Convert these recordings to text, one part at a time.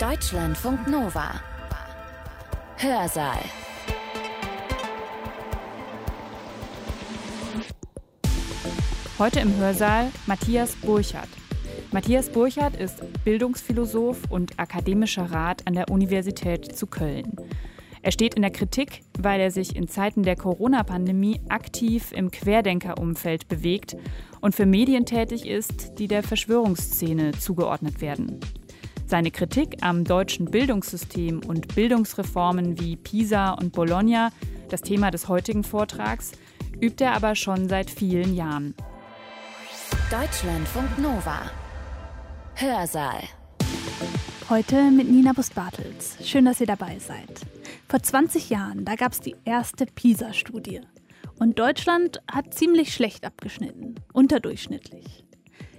Deutschlandfunk Nova. Hörsaal. Heute im Hörsaal Matthias Burchardt. Matthias Burchardt ist Bildungsphilosoph und akademischer Rat an der Universität zu Köln. Er steht in der Kritik, weil er sich in Zeiten der Corona-Pandemie aktiv im Querdenkerumfeld bewegt und für Medien tätig ist, die der Verschwörungsszene zugeordnet werden. Seine Kritik am deutschen Bildungssystem und Bildungsreformen wie PISA und Bologna, das Thema des heutigen Vortrags, übt er aber schon seit vielen Jahren. Deutschlandfunk Nova. Hörsaal. Heute mit Nina Bus-Bartels. Schön, dass ihr dabei seid. Vor 20 Jahren, da gab es die erste PISA-Studie. Und Deutschland hat ziemlich schlecht abgeschnitten, unterdurchschnittlich.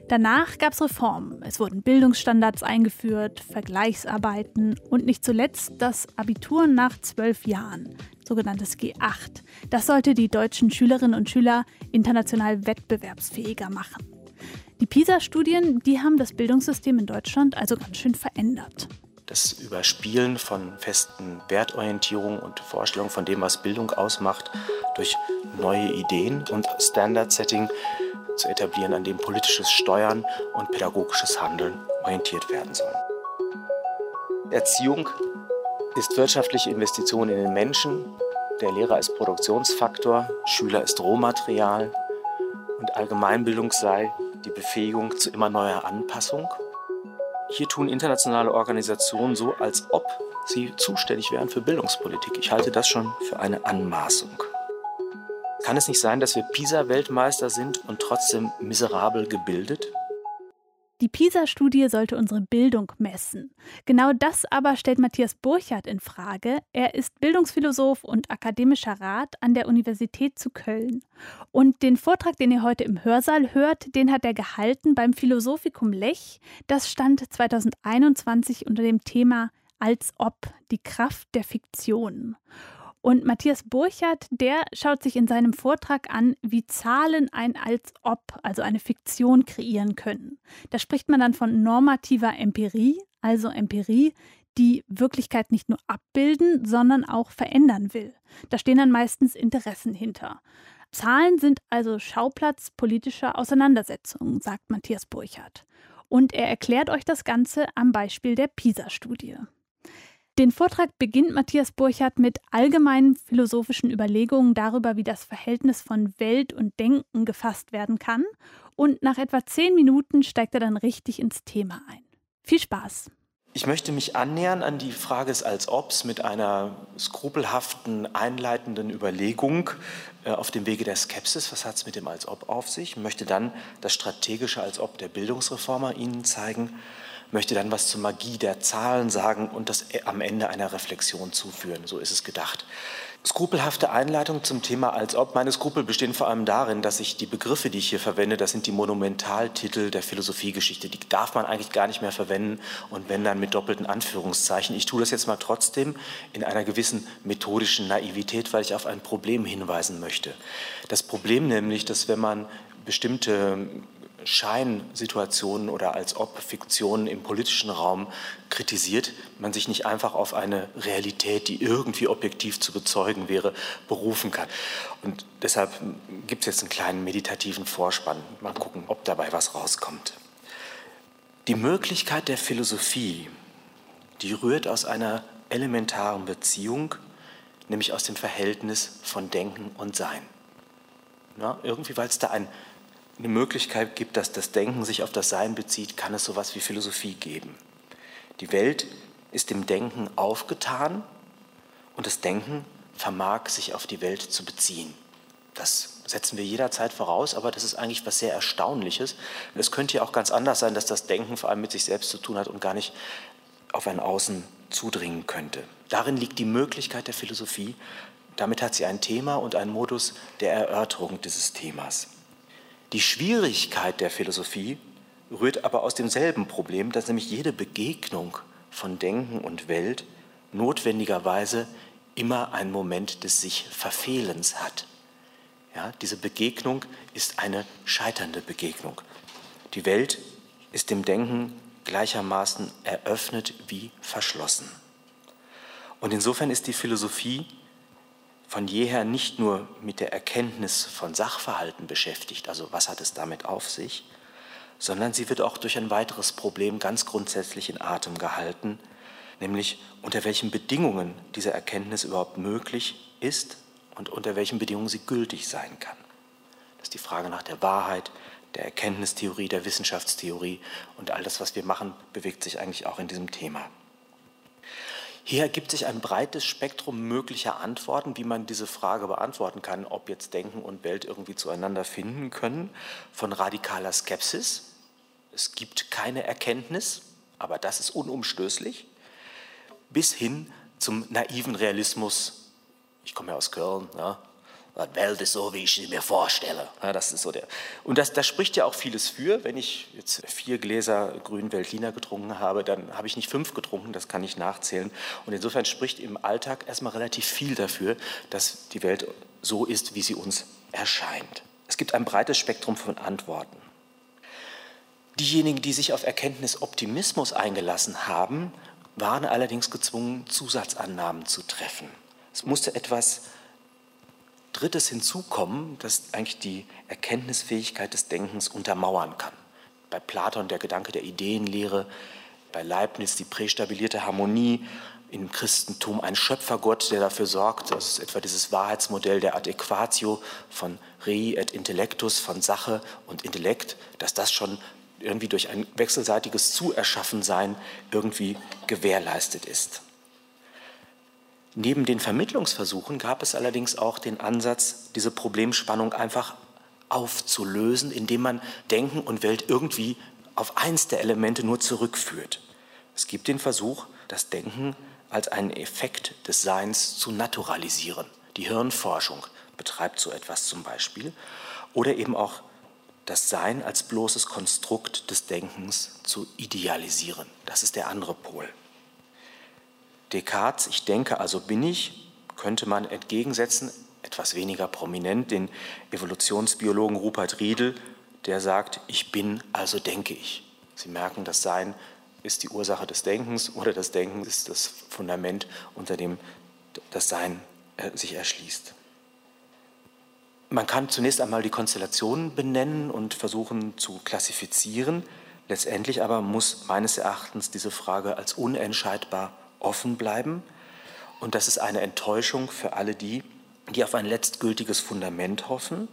Danach gab es Reformen. Es wurden Bildungsstandards eingeführt, Vergleichsarbeiten und nicht zuletzt das Abitur nach zwölf Jahren, sogenanntes G8. Das sollte die deutschen Schülerinnen und Schüler international wettbewerbsfähiger machen. Die PISA-Studien, die haben das Bildungssystem in Deutschland also ganz schön verändert. Das Überspielen von festen Wertorientierungen und Vorstellungen von dem, was Bildung ausmacht, durch neue Ideen und Standard-Setting zu etablieren, an dem politisches Steuern und pädagogisches Handeln orientiert werden sollen. Erziehung ist wirtschaftliche Investition in den Menschen, der Lehrer ist Produktionsfaktor, Schüler ist Rohmaterial und Allgemeinbildung sei die Befähigung zu immer neuer Anpassung. Hier tun internationale Organisationen so, als ob sie zuständig wären für Bildungspolitik. Ich halte das schon für eine Anmaßung. Kann es nicht sein, dass wir PISA-Weltmeister sind und trotzdem miserabel gebildet? Die PISA-Studie sollte unsere Bildung messen. Genau das aber stellt Matthias Burchardt in Frage. Er ist Bildungsphilosoph und akademischer Rat an der Universität zu Köln. Und den Vortrag, den ihr heute im Hörsaal hört, den hat er gehalten beim Philosophikum Lech. Das stand 2021 unter dem Thema Als ob die Kraft der Fiktion. Und Matthias Burchardt, der schaut sich in seinem Vortrag an, wie Zahlen ein als ob, also eine Fiktion kreieren können. Da spricht man dann von normativer Empirie, also Empirie, die Wirklichkeit nicht nur abbilden, sondern auch verändern will. Da stehen dann meistens Interessen hinter. Zahlen sind also Schauplatz politischer Auseinandersetzungen, sagt Matthias Burchardt. Und er erklärt euch das Ganze am Beispiel der PISA-Studie. Den Vortrag beginnt Matthias Burchardt mit allgemeinen philosophischen Überlegungen darüber, wie das Verhältnis von Welt und Denken gefasst werden kann. Und nach etwa zehn Minuten steigt er dann richtig ins Thema ein. Viel Spaß! Ich möchte mich annähern an die Frage des als obs mit einer skrupelhaften, einleitenden Überlegung äh, auf dem Wege der Skepsis. Was hat es mit dem als ob auf sich? Ich möchte dann das strategische als ob der Bildungsreformer Ihnen zeigen möchte dann was zur Magie der Zahlen sagen und das am Ende einer Reflexion zuführen. So ist es gedacht. Skrupelhafte Einleitung zum Thema als ob. Meine Skrupel bestehen vor allem darin, dass ich die Begriffe, die ich hier verwende, das sind die Monumentaltitel der Philosophiegeschichte. Die darf man eigentlich gar nicht mehr verwenden und wenn dann mit doppelten Anführungszeichen. Ich tue das jetzt mal trotzdem in einer gewissen methodischen Naivität, weil ich auf ein Problem hinweisen möchte. Das Problem nämlich, dass wenn man bestimmte Scheinsituationen oder als ob Fiktionen im politischen Raum kritisiert, man sich nicht einfach auf eine Realität, die irgendwie objektiv zu bezeugen wäre, berufen kann. Und deshalb gibt es jetzt einen kleinen meditativen Vorspann. Mal gucken, ob dabei was rauskommt. Die Möglichkeit der Philosophie, die rührt aus einer elementaren Beziehung, nämlich aus dem Verhältnis von Denken und Sein. Ja, irgendwie, weil es da ein eine Möglichkeit gibt, dass das Denken sich auf das Sein bezieht, kann es sowas wie Philosophie geben. Die Welt ist dem Denken aufgetan und das Denken vermag sich auf die Welt zu beziehen. Das setzen wir jederzeit voraus, aber das ist eigentlich was sehr Erstaunliches. Es könnte ja auch ganz anders sein, dass das Denken vor allem mit sich selbst zu tun hat und gar nicht auf ein Außen zudringen könnte. Darin liegt die Möglichkeit der Philosophie. Damit hat sie ein Thema und einen Modus der Erörterung dieses Themas. Die Schwierigkeit der Philosophie rührt aber aus demselben Problem, dass nämlich jede Begegnung von Denken und Welt notwendigerweise immer einen Moment des sich Verfehlens hat. Ja, diese Begegnung ist eine scheiternde Begegnung. Die Welt ist dem Denken gleichermaßen eröffnet wie verschlossen. Und insofern ist die Philosophie von jeher nicht nur mit der Erkenntnis von Sachverhalten beschäftigt, also was hat es damit auf sich, sondern sie wird auch durch ein weiteres Problem ganz grundsätzlich in Atem gehalten, nämlich unter welchen Bedingungen diese Erkenntnis überhaupt möglich ist und unter welchen Bedingungen sie gültig sein kann. Das ist die Frage nach der Wahrheit, der Erkenntnistheorie, der Wissenschaftstheorie und all das, was wir machen, bewegt sich eigentlich auch in diesem Thema. Hier ergibt sich ein breites Spektrum möglicher Antworten, wie man diese Frage beantworten kann, ob jetzt Denken und Welt irgendwie zueinander finden können, von radikaler Skepsis. Es gibt keine Erkenntnis, aber das ist unumstößlich, bis hin zum naiven Realismus. Ich komme ja aus Köln, ne? Die Welt ist so, wie ich sie mir vorstelle. Ja, das ist so der. Und das, das spricht ja auch vieles für. Wenn ich jetzt vier Gläser grünen Veltliner getrunken habe, dann habe ich nicht fünf getrunken, das kann ich nachzählen. Und insofern spricht im Alltag erstmal relativ viel dafür, dass die Welt so ist, wie sie uns erscheint. Es gibt ein breites Spektrum von Antworten. Diejenigen, die sich auf Erkenntnisoptimismus eingelassen haben, waren allerdings gezwungen, Zusatzannahmen zu treffen. Es musste etwas Drittes hinzukommen, das eigentlich die Erkenntnisfähigkeit des Denkens untermauern kann. Bei Platon der Gedanke der Ideenlehre, bei Leibniz die prästabilierte Harmonie, im Christentum ein Schöpfergott, der dafür sorgt, das ist etwa dieses Wahrheitsmodell der Adequatio von Rei et Intellectus, von Sache und Intellekt, dass das schon irgendwie durch ein wechselseitiges Zuerschaffensein irgendwie gewährleistet ist. Neben den Vermittlungsversuchen gab es allerdings auch den Ansatz, diese Problemspannung einfach aufzulösen, indem man Denken und Welt irgendwie auf eins der Elemente nur zurückführt. Es gibt den Versuch, das Denken als einen Effekt des Seins zu naturalisieren. Die Hirnforschung betreibt so etwas zum Beispiel. Oder eben auch das Sein als bloßes Konstrukt des Denkens zu idealisieren. Das ist der andere Pol. Descartes, ich denke, also bin ich, könnte man entgegensetzen, etwas weniger prominent, den Evolutionsbiologen Rupert Riedel, der sagt, ich bin, also denke ich. Sie merken, das Sein ist die Ursache des Denkens oder das Denken ist das Fundament, unter dem das Sein äh, sich erschließt. Man kann zunächst einmal die Konstellationen benennen und versuchen zu klassifizieren. Letztendlich aber muss meines Erachtens diese Frage als unentscheidbar offen bleiben. Und das ist eine Enttäuschung für alle die, die auf ein letztgültiges Fundament hoffen.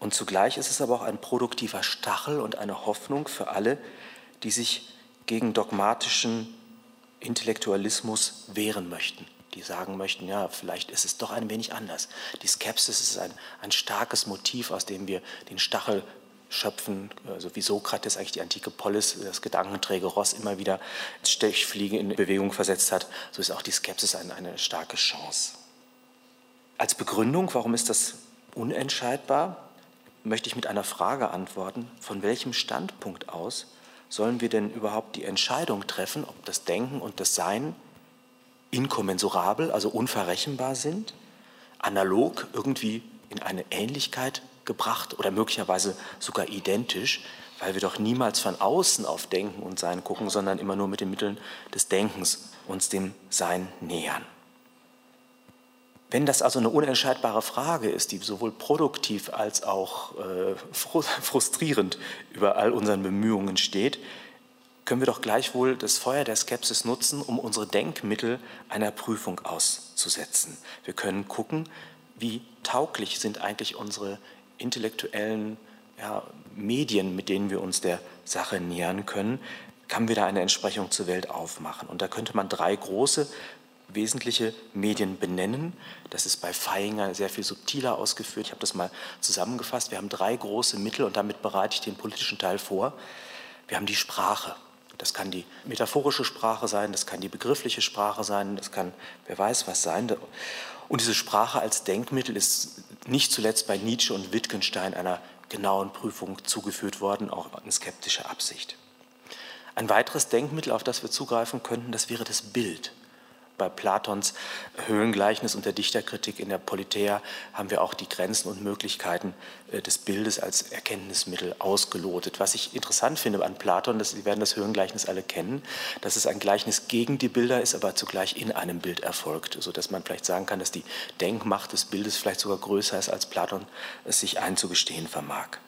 Und zugleich ist es aber auch ein produktiver Stachel und eine Hoffnung für alle, die sich gegen dogmatischen Intellektualismus wehren möchten, die sagen möchten, ja, vielleicht ist es doch ein wenig anders. Die Skepsis ist ein, ein starkes Motiv, aus dem wir den Stachel schöpfen, also wie Sokrates eigentlich die antike Polis, das gedankenträge Ross immer wieder Stechfliegen in Bewegung versetzt hat, so ist auch die Skepsis eine, eine starke Chance. Als Begründung, warum ist das unentscheidbar, möchte ich mit einer Frage antworten, von welchem Standpunkt aus sollen wir denn überhaupt die Entscheidung treffen, ob das Denken und das Sein inkommensurabel, also unverrechenbar sind, analog irgendwie in eine Ähnlichkeit gebracht oder möglicherweise sogar identisch, weil wir doch niemals von außen auf Denken und Sein gucken, sondern immer nur mit den Mitteln des Denkens uns dem Sein nähern. Wenn das also eine unentscheidbare Frage ist, die sowohl produktiv als auch äh, frustrierend über all unseren Bemühungen steht, können wir doch gleichwohl das Feuer der Skepsis nutzen, um unsere Denkmittel einer Prüfung auszusetzen. Wir können gucken, wie tauglich sind eigentlich unsere intellektuellen ja, Medien, mit denen wir uns der Sache nähern können, kann wir da eine Entsprechung zur Welt aufmachen. Und da könnte man drei große wesentliche Medien benennen. Das ist bei Feinger sehr viel subtiler ausgeführt. Ich habe das mal zusammengefasst. Wir haben drei große Mittel und damit bereite ich den politischen Teil vor. Wir haben die Sprache. Das kann die metaphorische Sprache sein, das kann die begriffliche Sprache sein, das kann wer weiß was sein. Und diese Sprache als Denkmittel ist nicht zuletzt bei Nietzsche und Wittgenstein einer genauen Prüfung zugeführt worden, auch in skeptischer Absicht. Ein weiteres Denkmittel, auf das wir zugreifen könnten, das wäre das Bild. Bei Platons Höhlengleichnis und der Dichterkritik in der Politeia haben wir auch die Grenzen und Möglichkeiten äh, des Bildes als Erkenntnismittel ausgelotet. Was ich interessant finde an Platon, dass Sie werden das Höhlengleichnis alle kennen, dass es ein Gleichnis gegen die Bilder ist, aber zugleich in einem Bild erfolgt, sodass man vielleicht sagen kann, dass die Denkmacht des Bildes vielleicht sogar größer ist, als Platon es sich einzugestehen vermag.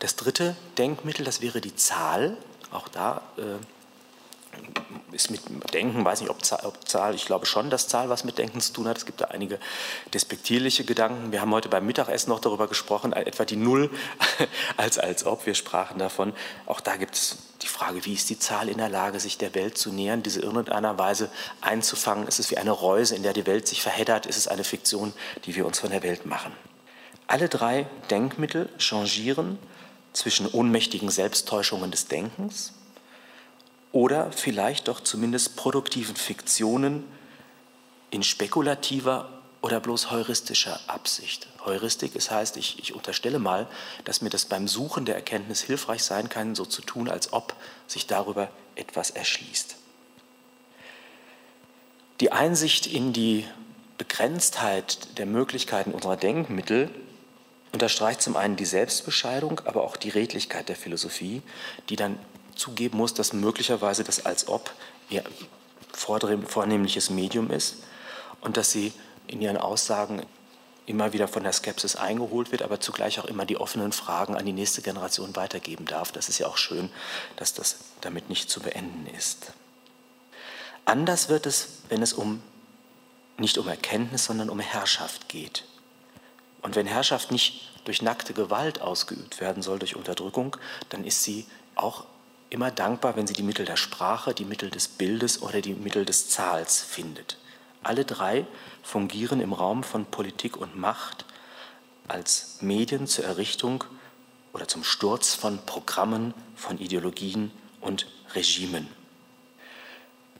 Das dritte Denkmittel, das wäre die Zahl. Auch da äh, ist mit Denken, weiß nicht, ob Zahl, ob Zahl, ich glaube schon, dass Zahl was mit Denken zu tun hat. Es gibt da einige despektierliche Gedanken. Wir haben heute beim Mittagessen noch darüber gesprochen, etwa die Null als als ob. Wir sprachen davon. Auch da gibt es die Frage, wie ist die Zahl in der Lage, sich der Welt zu nähern, diese in irgendeiner Weise einzufangen? Ist es wie eine Reuse, in der die Welt sich verheddert? Ist es eine Fiktion, die wir uns von der Welt machen? Alle drei Denkmittel changieren zwischen ohnmächtigen Selbsttäuschungen des Denkens, oder vielleicht doch zumindest produktiven Fiktionen in spekulativer oder bloß heuristischer Absicht. Heuristik, das heißt, ich, ich, unterstelle mal, dass mir das beim Suchen der Erkenntnis hilfreich sein kann, so zu tun, als ob sich darüber etwas erschließt. Die Einsicht in die Begrenztheit der Möglichkeiten unserer Denkmittel unterstreicht zum einen die Selbstbescheidung, aber auch die Redlichkeit der Philosophie, die dann zugeben muss, dass möglicherweise das als ob ihr vornehmliches Medium ist und dass sie in ihren Aussagen immer wieder von der Skepsis eingeholt wird, aber zugleich auch immer die offenen Fragen an die nächste Generation weitergeben darf. Das ist ja auch schön, dass das damit nicht zu beenden ist. Anders wird es, wenn es um nicht um Erkenntnis, sondern um Herrschaft geht. Und wenn Herrschaft nicht durch nackte Gewalt ausgeübt werden soll, durch Unterdrückung, dann ist sie auch immer dankbar, wenn sie die Mittel der Sprache, die Mittel des Bildes oder die Mittel des Zahls findet. Alle drei fungieren im Raum von Politik und Macht als Medien zur Errichtung oder zum Sturz von Programmen, von Ideologien und Regimen.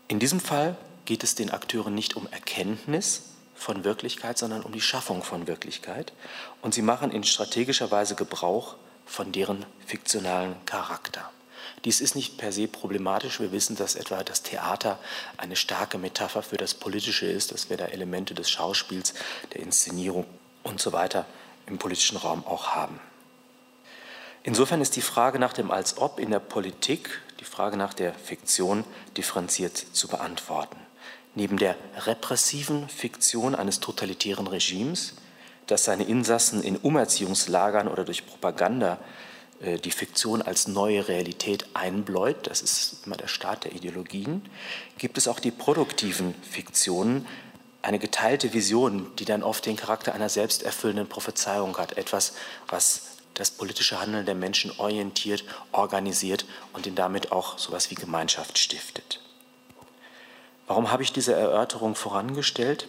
In diesem Fall geht es den Akteuren nicht um Erkenntnis von Wirklichkeit, sondern um die Schaffung von Wirklichkeit. Und sie machen in strategischer Weise Gebrauch von deren fiktionalen Charakter. Dies ist nicht per se problematisch. Wir wissen, dass etwa das Theater eine starke Metapher für das Politische ist, dass wir da Elemente des Schauspiels, der Inszenierung und so weiter im politischen Raum auch haben. Insofern ist die Frage nach dem Als ob in der Politik, die Frage nach der Fiktion differenziert zu beantworten. Neben der repressiven Fiktion eines totalitären Regimes, das seine Insassen in Umerziehungslagern oder durch Propaganda die Fiktion als neue Realität einbläut, das ist immer der Start der Ideologien, gibt es auch die produktiven Fiktionen, eine geteilte Vision, die dann oft den Charakter einer selbsterfüllenden Prophezeiung hat, etwas, was das politische Handeln der Menschen orientiert, organisiert und ihn damit auch so etwas wie Gemeinschaft stiftet. Warum habe ich diese Erörterung vorangestellt?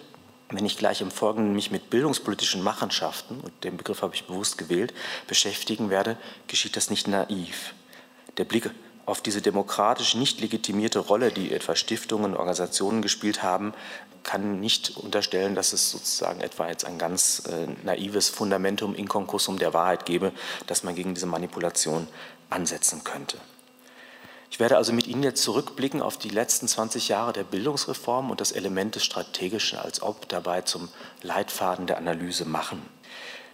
Wenn ich gleich im Folgenden mich mit bildungspolitischen Machenschaften, und den Begriff habe ich bewusst gewählt, beschäftigen werde, geschieht das nicht naiv. Der Blick auf diese demokratisch nicht legitimierte Rolle, die etwa Stiftungen, Organisationen gespielt haben, kann nicht unterstellen, dass es sozusagen etwa jetzt ein ganz äh, naives Fundamentum inconcussum der Wahrheit gäbe, dass man gegen diese Manipulation ansetzen könnte. Ich werde also mit Ihnen jetzt zurückblicken auf die letzten 20 Jahre der Bildungsreform und das Element des Strategischen als ob dabei zum Leitfaden der Analyse machen.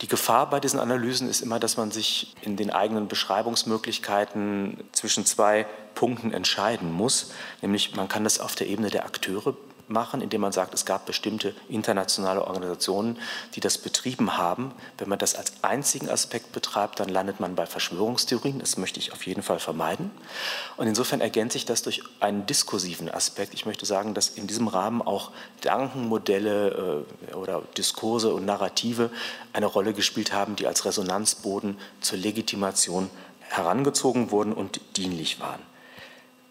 Die Gefahr bei diesen Analysen ist immer, dass man sich in den eigenen Beschreibungsmöglichkeiten zwischen zwei Punkten entscheiden muss. Nämlich man kann das auf der Ebene der Akteure machen, indem man sagt, es gab bestimmte internationale Organisationen, die das betrieben haben. Wenn man das als einzigen Aspekt betreibt, dann landet man bei Verschwörungstheorien. Das möchte ich auf jeden Fall vermeiden. Und insofern ergänze ich das durch einen diskursiven Aspekt. Ich möchte sagen, dass in diesem Rahmen auch Gedankenmodelle äh, oder Diskurse und Narrative eine Rolle gespielt haben, die als Resonanzboden zur Legitimation herangezogen wurden und dienlich waren.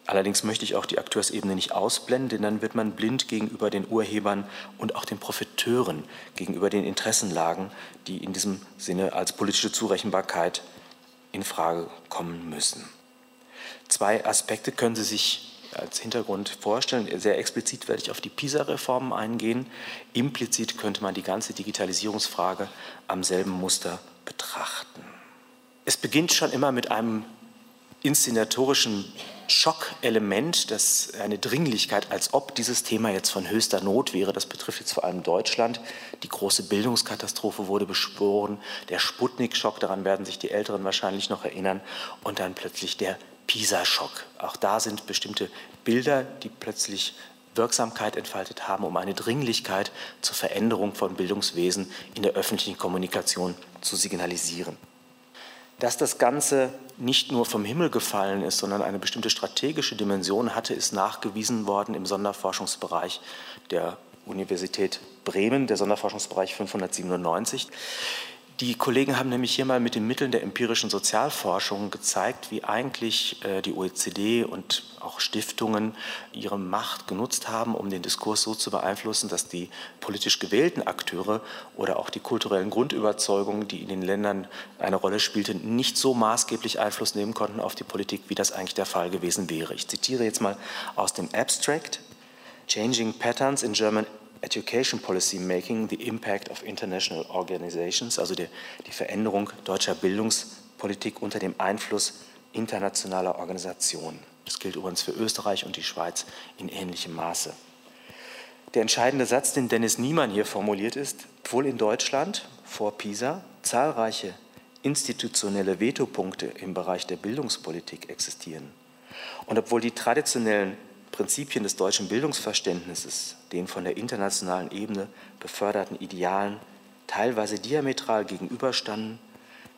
Allerdings möchte ich auch die Akteursebene nicht ausblenden, denn dann wird man blind gegenüber den Urhebern und auch den Profiteuren, gegenüber den Interessenlagen, die in diesem Sinne als politische Zurechenbarkeit in Frage kommen müssen. Zwei Aspekte können Sie sich als Hintergrund vorstellen. Sehr explizit werde ich auf die PISA-Reformen eingehen. Implizit könnte man die ganze Digitalisierungsfrage am selben Muster betrachten. Es beginnt schon immer mit einem inszenatorischen Schockelement, das eine Dringlichkeit, als ob dieses Thema jetzt von höchster Not wäre. Das betrifft jetzt vor allem Deutschland. Die große Bildungskatastrophe wurde beschworen, der Sputnik-Schock, daran werden sich die Älteren wahrscheinlich noch erinnern, und dann plötzlich der PISA-Schock. Auch da sind bestimmte Bilder, die plötzlich Wirksamkeit entfaltet haben, um eine Dringlichkeit zur Veränderung von Bildungswesen in der öffentlichen Kommunikation zu signalisieren. Dass das Ganze nicht nur vom Himmel gefallen ist, sondern eine bestimmte strategische Dimension hatte, ist nachgewiesen worden im Sonderforschungsbereich der Universität Bremen, der Sonderforschungsbereich 597. Die Kollegen haben nämlich hier mal mit den Mitteln der empirischen Sozialforschung gezeigt, wie eigentlich äh, die OECD und auch Stiftungen ihre Macht genutzt haben, um den Diskurs so zu beeinflussen, dass die politisch gewählten Akteure oder auch die kulturellen Grundüberzeugungen, die in den Ländern eine Rolle spielten, nicht so maßgeblich Einfluss nehmen konnten auf die Politik, wie das eigentlich der Fall gewesen wäre. Ich zitiere jetzt mal aus dem Abstract. Changing Patterns in German Education Policy Making, the Impact of International Organizations, also die, die Veränderung deutscher Bildungspolitik unter dem Einfluss internationaler Organisationen. Das gilt übrigens für Österreich und die Schweiz in ähnlichem Maße. Der entscheidende Satz, den Dennis Niemann hier formuliert ist, obwohl in Deutschland vor PISA zahlreiche institutionelle Vetopunkte im Bereich der Bildungspolitik existieren und obwohl die traditionellen Prinzipien des deutschen Bildungsverständnisses den von der internationalen Ebene beförderten Idealen teilweise diametral gegenüberstanden,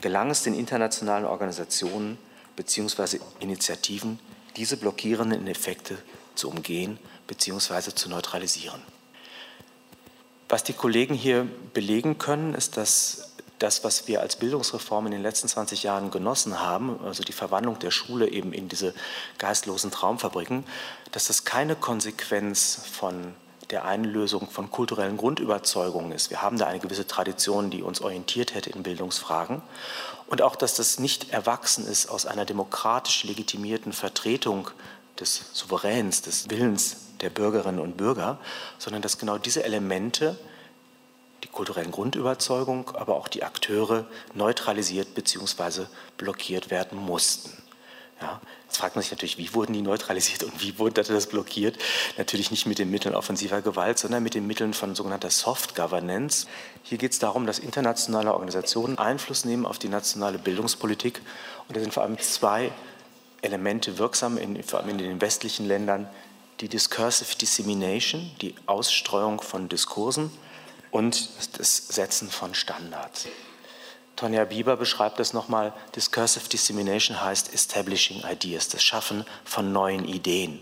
gelang es den internationalen Organisationen bzw. Initiativen, diese blockierenden Effekte zu umgehen bzw. zu neutralisieren. Was die Kollegen hier belegen können, ist, dass das, was wir als Bildungsreform in den letzten 20 Jahren genossen haben, also die Verwandlung der Schule eben in diese geistlosen Traumfabriken, dass das keine Konsequenz von der Einlösung von kulturellen Grundüberzeugungen ist. Wir haben da eine gewisse Tradition, die uns orientiert hätte in Bildungsfragen. Und auch, dass das nicht erwachsen ist aus einer demokratisch legitimierten Vertretung des Souveräns, des Willens der Bürgerinnen und Bürger, sondern dass genau diese Elemente kulturellen Grundüberzeugungen, aber auch die Akteure neutralisiert bzw. blockiert werden mussten. Ja, jetzt fragt man sich natürlich, wie wurden die neutralisiert und wie wurde das blockiert? Natürlich nicht mit den Mitteln offensiver Gewalt, sondern mit den Mitteln von sogenannter Soft Governance. Hier geht es darum, dass internationale Organisationen Einfluss nehmen auf die nationale Bildungspolitik. Und da sind vor allem zwei Elemente wirksam, in, vor allem in den westlichen Ländern. Die Discursive Dissemination, die Ausstreuung von Diskursen und das Setzen von Standards. Tonja Bieber beschreibt das nochmal. Discursive Dissemination heißt Establishing Ideas, das Schaffen von neuen Ideen.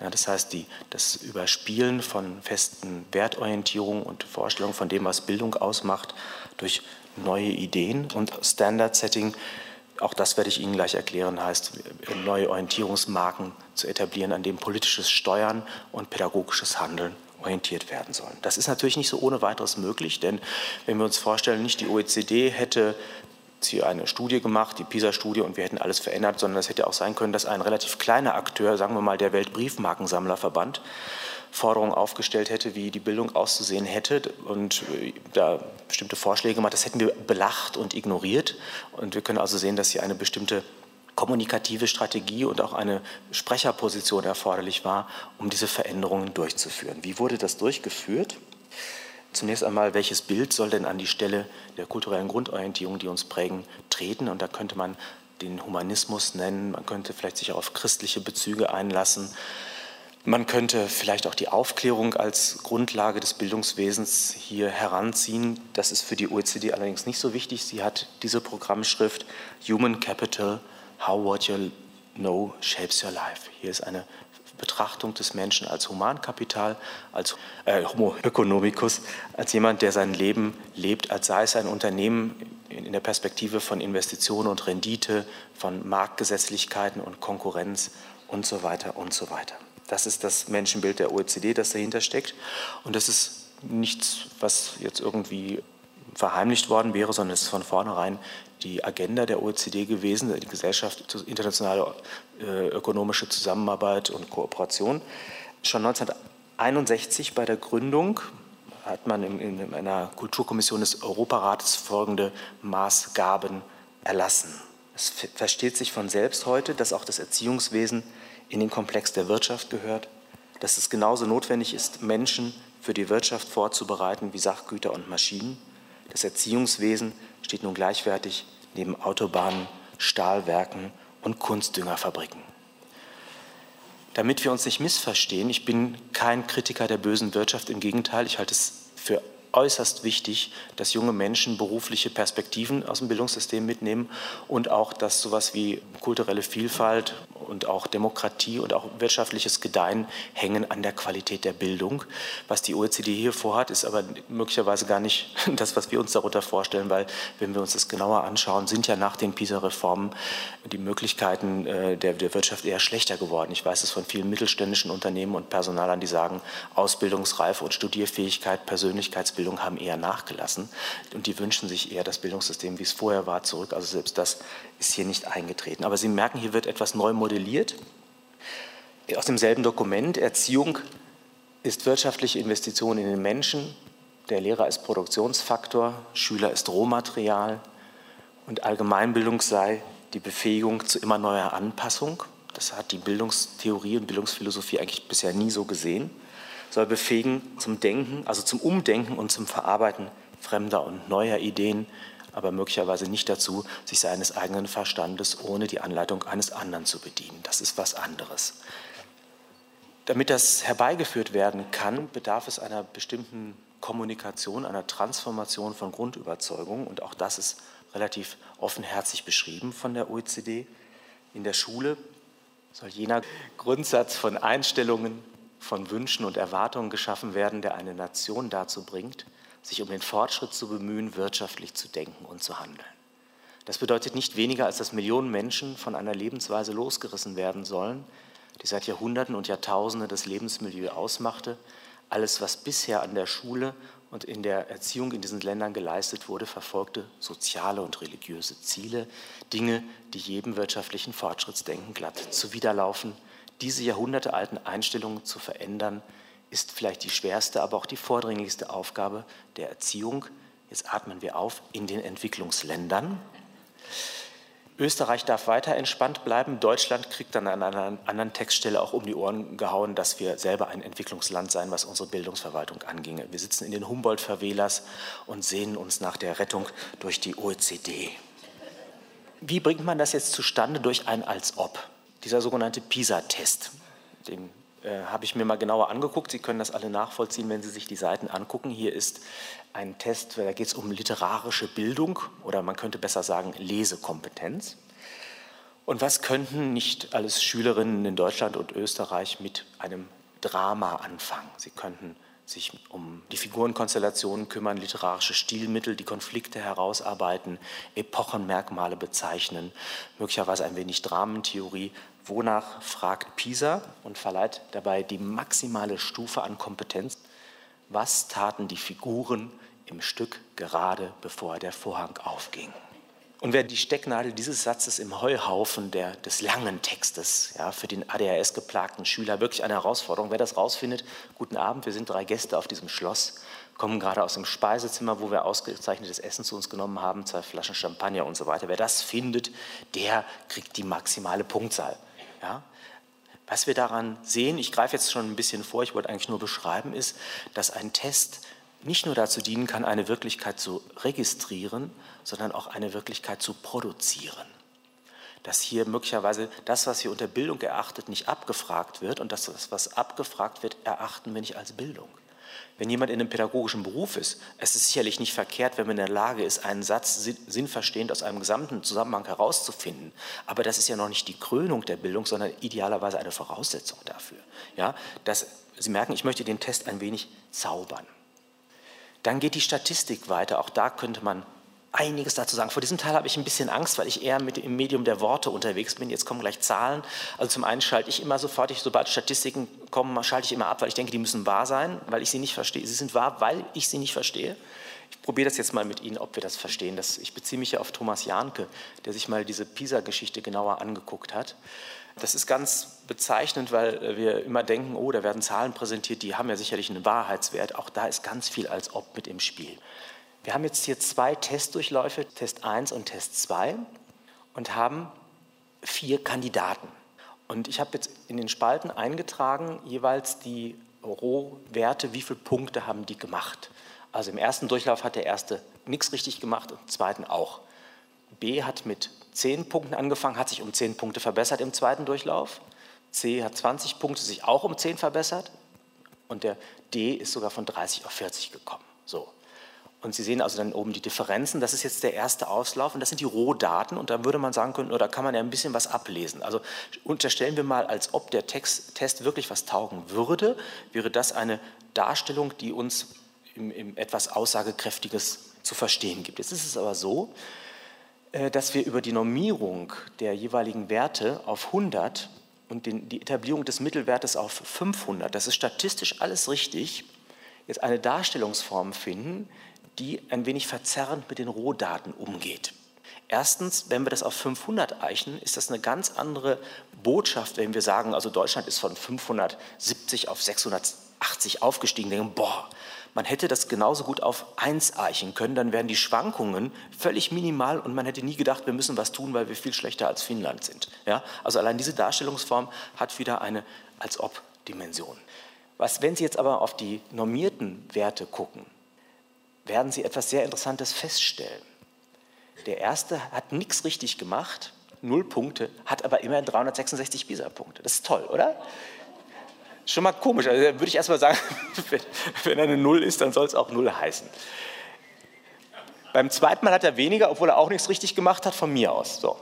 Ja, das heißt, die, das Überspielen von festen Wertorientierungen und Vorstellungen von dem, was Bildung ausmacht, durch neue Ideen und Standard Setting. Auch das werde ich Ihnen gleich erklären, heißt, neue Orientierungsmarken zu etablieren, an dem politisches Steuern und pädagogisches Handeln orientiert werden sollen. Das ist natürlich nicht so ohne weiteres möglich, denn wenn wir uns vorstellen, nicht die OECD hätte hier eine Studie gemacht, die PISA-Studie, und wir hätten alles verändert, sondern es hätte auch sein können, dass ein relativ kleiner Akteur, sagen wir mal der Weltbriefmarkensammlerverband, Forderungen aufgestellt hätte, wie die Bildung auszusehen hätte und äh, da bestimmte Vorschläge gemacht. Das hätten wir belacht und ignoriert. Und wir können also sehen, dass hier eine bestimmte kommunikative Strategie und auch eine Sprecherposition erforderlich war, um diese Veränderungen durchzuführen. Wie wurde das durchgeführt? Zunächst einmal, welches Bild soll denn an die Stelle der kulturellen Grundorientierung, die uns prägen, treten? Und da könnte man den Humanismus nennen, man könnte vielleicht sich auf christliche Bezüge einlassen. Man könnte vielleicht auch die Aufklärung als Grundlage des Bildungswesens hier heranziehen. Das ist für die OECD allerdings nicht so wichtig. Sie hat diese Programmschrift Human Capital How what you know shapes your life. Hier ist eine Betrachtung des Menschen als Humankapital, als äh, Homo economicus, als jemand, der sein Leben lebt, als sei es ein Unternehmen in der Perspektive von Investitionen und Rendite, von Marktgesetzlichkeiten und Konkurrenz und so weiter und so weiter. Das ist das Menschenbild der OECD, das dahinter steckt. Und das ist nichts, was jetzt irgendwie verheimlicht worden wäre, sondern es ist von vornherein die Agenda der OECD gewesen, die Gesellschaft internationale äh, ökonomische Zusammenarbeit und Kooperation. Schon 1961 bei der Gründung hat man in, in einer Kulturkommission des Europarates folgende Maßgaben erlassen. Es versteht sich von selbst heute, dass auch das Erziehungswesen in den Komplex der Wirtschaft gehört, dass es genauso notwendig ist, Menschen für die Wirtschaft vorzubereiten wie Sachgüter und Maschinen. Das Erziehungswesen steht nun gleichwertig neben Autobahnen, Stahlwerken und Kunstdüngerfabriken. Damit wir uns nicht missverstehen, ich bin kein Kritiker der bösen Wirtschaft, im Gegenteil, ich halte es für äußerst wichtig, dass junge Menschen berufliche Perspektiven aus dem Bildungssystem mitnehmen und auch, dass sowas wie kulturelle Vielfalt und auch Demokratie und auch wirtschaftliches Gedeihen hängen an der Qualität der Bildung. Was die OECD hier vorhat, ist aber möglicherweise gar nicht das, was wir uns darunter vorstellen, weil wenn wir uns das genauer anschauen, sind ja nach den PISA-Reformen die Möglichkeiten äh, der, Wirtschaft eher schlechter geworden. Ich weiß es von vielen mittelständischen Unternehmen und Personalern, die sagen, Ausbildungsreife und Studierfähigkeit, Persönlichkeitsbildung haben eher nachgelassen und die wünschen sich eher das Bildungssystem, wie es vorher war, zurück. Also selbst das ist hier nicht eingetreten. Aber Sie merken, hier wird etwas neu modelliert. Aus demselben Dokument, Erziehung ist wirtschaftliche Investition in den Menschen, der Lehrer ist Produktionsfaktor, Schüler ist Rohmaterial und Allgemeinbildung sei die Befähigung zu immer neuer Anpassung. Das hat die Bildungstheorie und Bildungsphilosophie eigentlich bisher nie so gesehen. Soll befähigen zum Denken, also zum Umdenken und zum Verarbeiten fremder und neuer Ideen, aber möglicherweise nicht dazu, sich seines eigenen Verstandes ohne die Anleitung eines anderen zu bedienen. Das ist was anderes. Damit das herbeigeführt werden kann, bedarf es einer bestimmten Kommunikation, einer Transformation von Grundüberzeugungen. Und auch das ist relativ offenherzig beschrieben von der OECD. In der Schule soll jener Grundsatz von Einstellungen, von Wünschen und Erwartungen geschaffen werden, der eine Nation dazu bringt, sich um den Fortschritt zu bemühen, wirtschaftlich zu denken und zu handeln. Das bedeutet nicht weniger, als dass Millionen Menschen von einer Lebensweise losgerissen werden sollen, die seit Jahrhunderten und Jahrtausenden das Lebensmilieu ausmachte. Alles, was bisher an der Schule und in der Erziehung in diesen Ländern geleistet wurde, verfolgte soziale und religiöse Ziele, Dinge, die jedem wirtschaftlichen Fortschrittsdenken glatt zuwiderlaufen. Diese jahrhundertealten Einstellungen zu verändern, ist vielleicht die schwerste, aber auch die vordringlichste Aufgabe der Erziehung. Jetzt atmen wir auf in den Entwicklungsländern. Österreich darf weiter entspannt bleiben. Deutschland kriegt dann an einer anderen Textstelle auch um die Ohren gehauen, dass wir selber ein Entwicklungsland sein, was unsere Bildungsverwaltung anginge. Wir sitzen in den Humboldt-Favelas und sehnen uns nach der Rettung durch die OECD. Wie bringt man das jetzt zustande durch ein Als-Ob? Dieser sogenannte PISA-Test, den äh, habe ich mir mal genauer angeguckt. Sie können das alle nachvollziehen, wenn Sie sich die Seiten angucken. Hier ist ein Test, da geht es um literarische Bildung oder man könnte besser sagen Lesekompetenz. Und was könnten nicht alles Schülerinnen in Deutschland und Österreich mit einem Drama anfangen? Sie könnten sich um die Figurenkonstellationen kümmern, literarische Stilmittel, die Konflikte herausarbeiten, Epochenmerkmale bezeichnen, möglicherweise ein wenig Dramentheorie, Wonach fragt Pisa und verleiht dabei die maximale Stufe an Kompetenz? Was taten die Figuren im Stück gerade bevor der Vorhang aufging? Und wer die Stecknadel dieses Satzes im Heuhaufen der, des langen Textes ja, für den ADHS-geplagten Schüler wirklich eine Herausforderung, wer das rausfindet, guten Abend, wir sind drei Gäste auf diesem Schloss, kommen gerade aus dem Speisezimmer, wo wir ausgezeichnetes Essen zu uns genommen haben, zwei Flaschen Champagner und so weiter. Wer das findet, der kriegt die maximale Punktzahl. Ja? Was wir daran sehen, ich greife jetzt schon ein bisschen vor, ich wollte eigentlich nur beschreiben, ist, dass ein Test nicht nur dazu dienen kann, eine Wirklichkeit zu registrieren, sondern auch eine Wirklichkeit zu produzieren. Dass hier möglicherweise das, was wir unter Bildung erachtet, nicht abgefragt wird und das, was abgefragt wird, erachten wir nicht als Bildung. Wenn jemand in einem pädagogischen Beruf ist, es ist sicherlich nicht verkehrt, wenn man in der Lage ist, einen Satz sinnverstehend aus einem gesamten Zusammenhang herauszufinden. Aber das ist ja noch nicht die Krönung der Bildung, sondern idealerweise eine Voraussetzung dafür. Ja, das, Sie merken, ich möchte den Test ein wenig zaubern. Dann geht die Statistik weiter. Auch da könnte man einiges dazu sagen. Vor diesem Teil habe ich ein bisschen Angst, weil ich eher mit dem Medium der Worte unterwegs bin. Jetzt kommen gleich Zahlen. Also zum einen schalte ich immer sofort, ich, sobald Statistiken kommen, schalte ich immer ab, weil ich denke, die müssen wahr sein, weil ich sie nicht verstehe. Sie sind wahr, weil ich sie nicht verstehe. Ich probiere das jetzt mal mit Ihnen, ob wir das verstehen. Das, ich beziehe mich ja auf Thomas Jahnke, der sich mal diese PISA-Geschichte genauer angeguckt hat. Das ist ganz bezeichnend, weil wir immer denken, oh, da werden Zahlen präsentiert, die haben ja sicherlich einen Wahrheitswert. Auch da ist ganz viel als ob mit im Spiel. Wir haben jetzt hier zwei Testdurchläufe, Test 1 und Test 2, und haben vier Kandidaten. Und ich habe jetzt in den Spalten eingetragen jeweils die Rohwerte, wie viele Punkte haben die gemacht. Also im ersten Durchlauf hat der erste nichts richtig gemacht und im zweiten auch. B hat mit 10 Punkten angefangen, hat sich um 10 Punkte verbessert im zweiten Durchlauf. C hat 20 Punkte, sich auch um 10 verbessert. Und der D ist sogar von 30 auf 40 gekommen. So. Und Sie sehen also dann oben die Differenzen. Das ist jetzt der erste Auslauf und das sind die Rohdaten. Und da würde man sagen können, oder kann man ja ein bisschen was ablesen. Also unterstellen wir mal, als ob der Text, Test wirklich was taugen würde, wäre das eine Darstellung, die uns im, im etwas Aussagekräftiges zu verstehen gibt. Jetzt ist es aber so, äh, dass wir über die Normierung der jeweiligen Werte auf 100 und den, die Etablierung des Mittelwertes auf 500, das ist statistisch alles richtig, jetzt eine Darstellungsform finden, die ein wenig verzerrend mit den Rohdaten umgeht. Erstens, wenn wir das auf 500 eichen, ist das eine ganz andere Botschaft, wenn wir sagen, also Deutschland ist von 570 auf 680 aufgestiegen, denken, boah, man hätte das genauso gut auf 1 eichen können, dann wären die Schwankungen völlig minimal und man hätte nie gedacht, wir müssen was tun, weil wir viel schlechter als Finnland sind. Ja? Also allein diese Darstellungsform hat wieder eine als ob Dimension. Was, wenn Sie jetzt aber auf die normierten Werte gucken, werden Sie etwas sehr Interessantes feststellen. Der erste hat nichts richtig gemacht, null Punkte, hat aber immerhin 366 PISA-Punkte. Das ist toll, oder? Schon mal komisch. Also würde ich erst mal sagen, wenn er eine Null ist, dann soll es auch Null heißen. Beim zweiten Mal hat er weniger, obwohl er auch nichts richtig gemacht hat, von mir aus. So.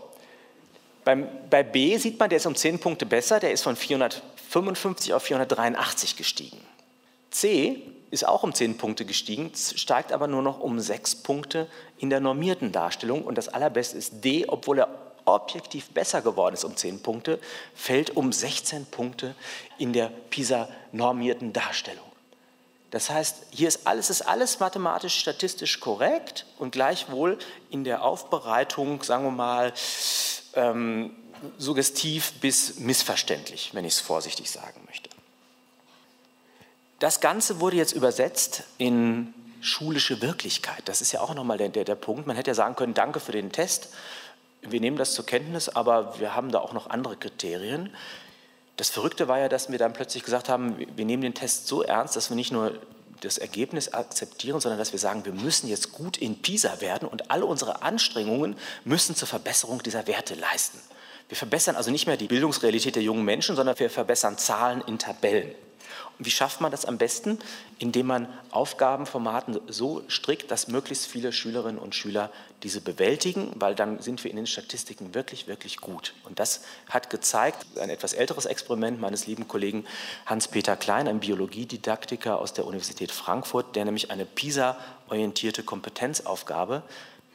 Beim, bei B sieht man, der ist um 10 Punkte besser, der ist von 455 auf 483 gestiegen. C ist auch um 10 Punkte gestiegen, steigt aber nur noch um 6 Punkte in der normierten Darstellung. Und das Allerbeste ist D, obwohl er objektiv besser geworden ist um 10 Punkte, fällt um 16 Punkte in der PISA-normierten Darstellung. Das heißt, hier ist alles, ist alles mathematisch, statistisch korrekt und gleichwohl in der Aufbereitung, sagen wir mal, ähm, suggestiv bis missverständlich, wenn ich es vorsichtig sagen möchte. Das Ganze wurde jetzt übersetzt in schulische Wirklichkeit. Das ist ja auch nochmal der, der, der Punkt. Man hätte ja sagen können, danke für den Test wir nehmen das zur Kenntnis, aber wir haben da auch noch andere Kriterien. Das Verrückte war ja, dass wir dann plötzlich gesagt haben, wir nehmen den Test so ernst, dass wir nicht nur das Ergebnis akzeptieren, sondern dass wir sagen, wir müssen jetzt gut in PISA werden und alle unsere Anstrengungen müssen zur Verbesserung dieser Werte leisten. Wir verbessern also nicht mehr die Bildungsrealität der jungen Menschen, sondern wir verbessern Zahlen in Tabellen. Wie schafft man das am besten? Indem man Aufgabenformaten so strickt, dass möglichst viele Schülerinnen und Schüler diese bewältigen, weil dann sind wir in den Statistiken wirklich, wirklich gut. Und das hat gezeigt, ein etwas älteres Experiment meines lieben Kollegen Hans-Peter Klein, ein Biologiedidaktiker aus der Universität Frankfurt, der nämlich eine PISA-orientierte Kompetenzaufgabe,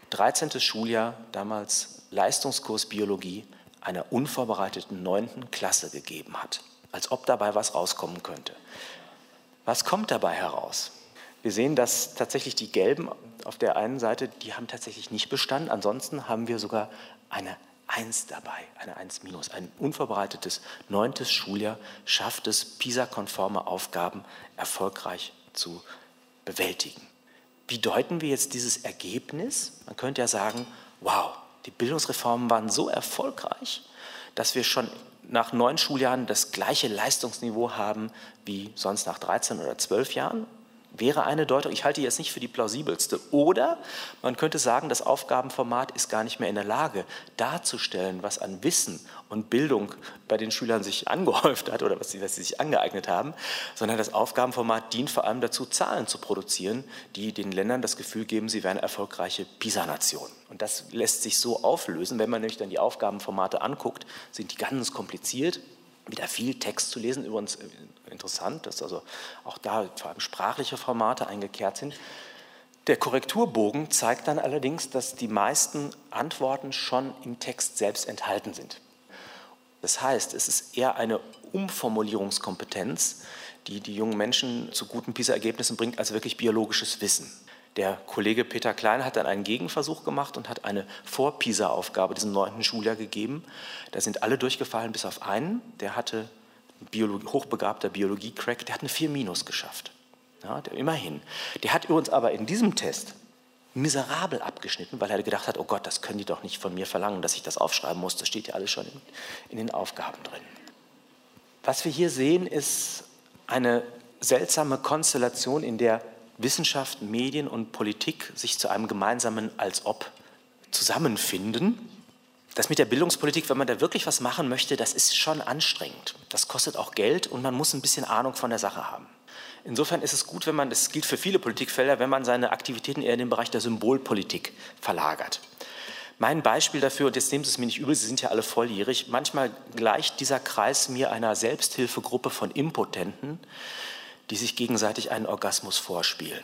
13. Schuljahr, damals Leistungskurs Biologie, einer unvorbereiteten 9. Klasse gegeben hat als ob dabei was rauskommen könnte. Was kommt dabei heraus? Wir sehen, dass tatsächlich die Gelben auf der einen Seite, die haben tatsächlich nicht bestanden. Ansonsten haben wir sogar eine 1 dabei, eine 1 minus. Ein unvorbereitetes neuntes Schuljahr schafft es, PISA-konforme Aufgaben erfolgreich zu bewältigen. Wie deuten wir jetzt dieses Ergebnis? Man könnte ja sagen, wow, die Bildungsreformen waren so erfolgreich, dass wir schon nach neun Schuljahren das gleiche Leistungsniveau haben wie sonst nach 13 oder 12 Jahren? Wäre eine Deutung, ich halte die jetzt nicht für die plausibelste. Oder man könnte sagen, das Aufgabenformat ist gar nicht mehr in der Lage darzustellen, was an Wissen und Bildung bei den Schülern sich angehäuft hat oder was sie, was sie sich angeeignet haben, sondern das Aufgabenformat dient vor allem dazu, Zahlen zu produzieren, die den Ländern das Gefühl geben, sie wären erfolgreiche PISA-Nationen. Und das lässt sich so auflösen, wenn man nämlich dann die Aufgabenformate anguckt, sind die ganz kompliziert, wieder viel Text zu lesen, übrigens äh, interessant, dass also auch da vor allem sprachliche Formate eingekehrt sind. Der Korrekturbogen zeigt dann allerdings, dass die meisten Antworten schon im Text selbst enthalten sind. Das heißt, es ist eher eine Umformulierungskompetenz, die die jungen Menschen zu guten PISA-Ergebnissen bringt, als wirklich biologisches Wissen. Der Kollege Peter Klein hat dann einen Gegenversuch gemacht und hat eine Vor-PISA-Aufgabe diesem neunten Schuljahr gegeben. Da sind alle durchgefallen, bis auf einen. Der hatte Biologie, hochbegabter Biologie-Crack, der hat eine 4 Minus geschafft. Ja, der, immerhin. Der hat übrigens aber in diesem Test miserabel abgeschnitten, weil er gedacht hat, oh Gott, das können die doch nicht von mir verlangen, dass ich das aufschreiben muss. Das steht ja alles schon in, in den Aufgaben drin. Was wir hier sehen, ist eine seltsame Konstellation, in der Wissenschaft, Medien und Politik sich zu einem gemeinsamen als ob zusammenfinden. Das mit der Bildungspolitik, wenn man da wirklich was machen möchte, das ist schon anstrengend. Das kostet auch Geld und man muss ein bisschen Ahnung von der Sache haben. Insofern ist es gut, wenn man, das gilt für viele Politikfelder, wenn man seine Aktivitäten eher in den Bereich der Symbolpolitik verlagert. Mein Beispiel dafür, und jetzt nehmen Sie es mir nicht übel, Sie sind ja alle volljährig, manchmal gleicht dieser Kreis mir einer Selbsthilfegruppe von Impotenten, die sich gegenseitig einen Orgasmus vorspielen.